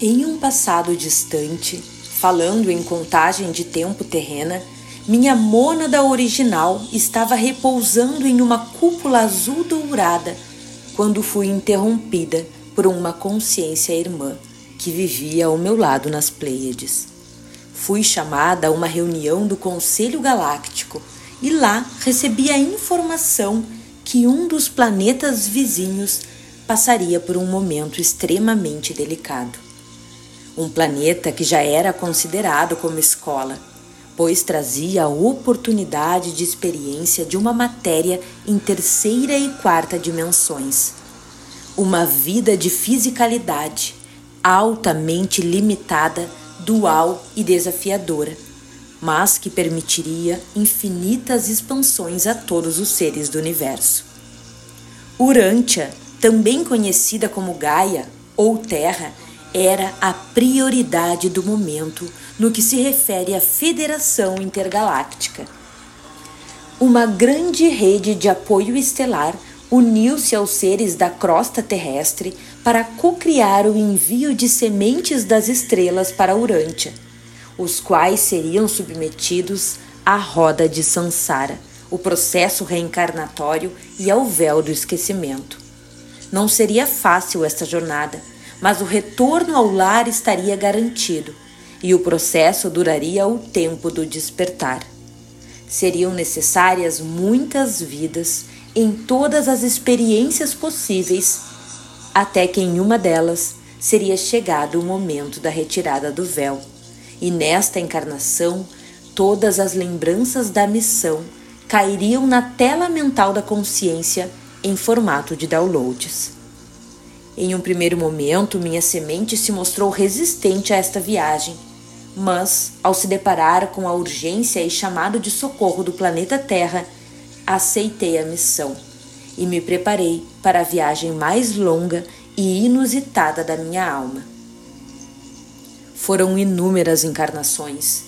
Em um passado distante, falando em contagem de tempo terrena, minha mônada original estava repousando em uma cúpula azul dourada quando fui interrompida por uma consciência irmã que vivia ao meu lado nas Pleiades. Fui chamada a uma reunião do Conselho Galáctico e lá recebi a informação que um dos planetas vizinhos passaria por um momento extremamente delicado um planeta que já era considerado como escola, pois trazia a oportunidade de experiência de uma matéria em terceira e quarta dimensões. Uma vida de fisicalidade altamente limitada, dual e desafiadora, mas que permitiria infinitas expansões a todos os seres do universo. Urântia, também conhecida como Gaia ou Terra, era a prioridade do momento no que se refere à Federação Intergaláctica. Uma grande rede de apoio estelar uniu-se aos seres da crosta terrestre para cocriar o envio de sementes das estrelas para Urântia, os quais seriam submetidos à roda de Sansara, o processo reencarnatório e ao véu do esquecimento. Não seria fácil esta jornada mas o retorno ao lar estaria garantido e o processo duraria o tempo do despertar. Seriam necessárias muitas vidas em todas as experiências possíveis, até que em uma delas seria chegado o momento da retirada do véu, e nesta encarnação todas as lembranças da missão cairiam na tela mental da consciência em formato de downloads. Em um primeiro momento, minha semente se mostrou resistente a esta viagem, mas, ao se deparar com a urgência e chamado de socorro do planeta Terra, aceitei a missão e me preparei para a viagem mais longa e inusitada da minha alma. Foram inúmeras encarnações,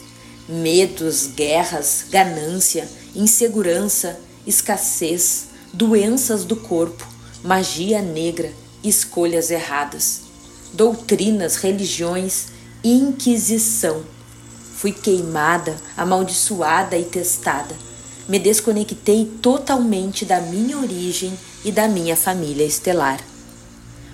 medos, guerras, ganância, insegurança, escassez, doenças do corpo, magia negra escolhas erradas, doutrinas, religiões, inquisição. Fui queimada, amaldiçoada e testada. Me desconectei totalmente da minha origem e da minha família estelar.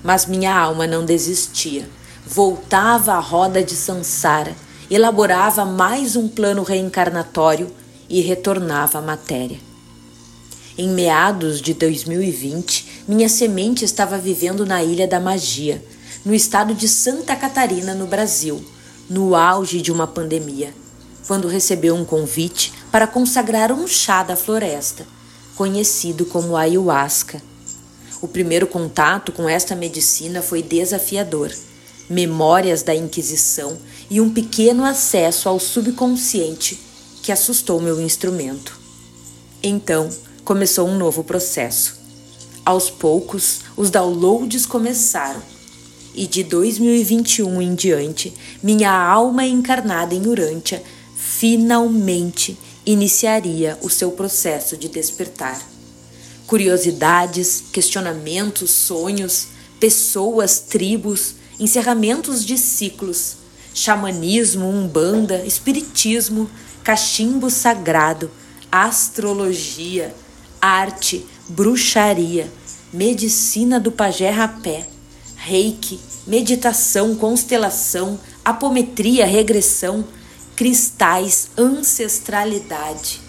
Mas minha alma não desistia. Voltava à roda de Sansara, elaborava mais um plano reencarnatório e retornava à matéria. Em meados de 2020, minha semente estava vivendo na Ilha da Magia, no estado de Santa Catarina, no Brasil, no auge de uma pandemia, quando recebeu um convite para consagrar um chá da floresta, conhecido como ayahuasca. O primeiro contato com esta medicina foi desafiador. Memórias da Inquisição e um pequeno acesso ao subconsciente que assustou meu instrumento. Então, começou um novo processo. Aos poucos, os downloads começaram, e de 2021 em diante, minha alma encarnada em Urântia finalmente iniciaria o seu processo de despertar. Curiosidades, questionamentos, sonhos, pessoas, tribos, encerramentos de ciclos, xamanismo, umbanda, espiritismo, cachimbo sagrado, astrologia, arte, bruxaria, medicina do pajé rapé, reiki, meditação, constelação, apometria, regressão, cristais, ancestralidade.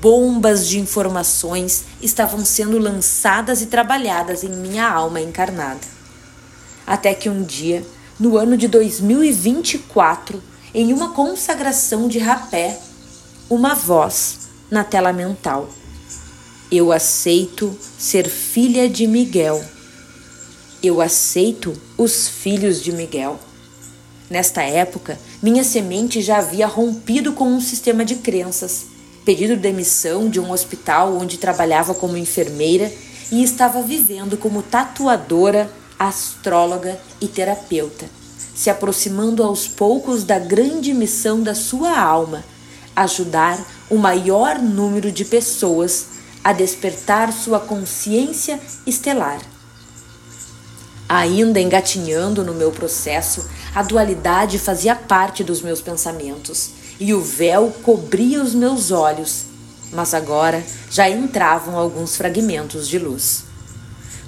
Bombas de informações estavam sendo lançadas e trabalhadas em minha alma encarnada. Até que um dia, no ano de 2024, em uma consagração de rapé, uma voz na tela mental eu aceito ser filha de Miguel. Eu aceito os filhos de Miguel. Nesta época, minha semente já havia rompido com um sistema de crenças, pedido demissão de um hospital onde trabalhava como enfermeira e estava vivendo como tatuadora, astróloga e terapeuta, se aproximando aos poucos da grande missão da sua alma, ajudar o maior número de pessoas a despertar sua consciência estelar. Ainda engatinhando no meu processo, A dualidade fazia parte dos meus pensamentos e o véu cobria os meus olhos, mas agora já entravam alguns fragmentos de luz.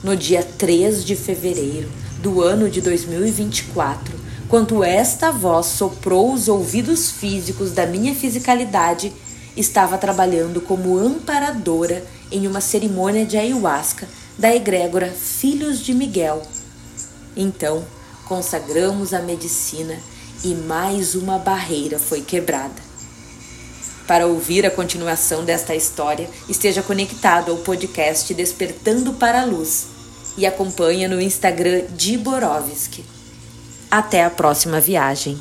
No dia 3 de fevereiro do ano de 2024, quando esta voz soprou os ouvidos físicos da minha fisicalidade, estava trabalhando como amparadora em uma cerimônia de ayahuasca da egrégora Filhos de Miguel. Então, consagramos a medicina e mais uma barreira foi quebrada. Para ouvir a continuação desta história, esteja conectado ao podcast Despertando para a Luz e acompanhe no Instagram de Borovski. Até a próxima viagem.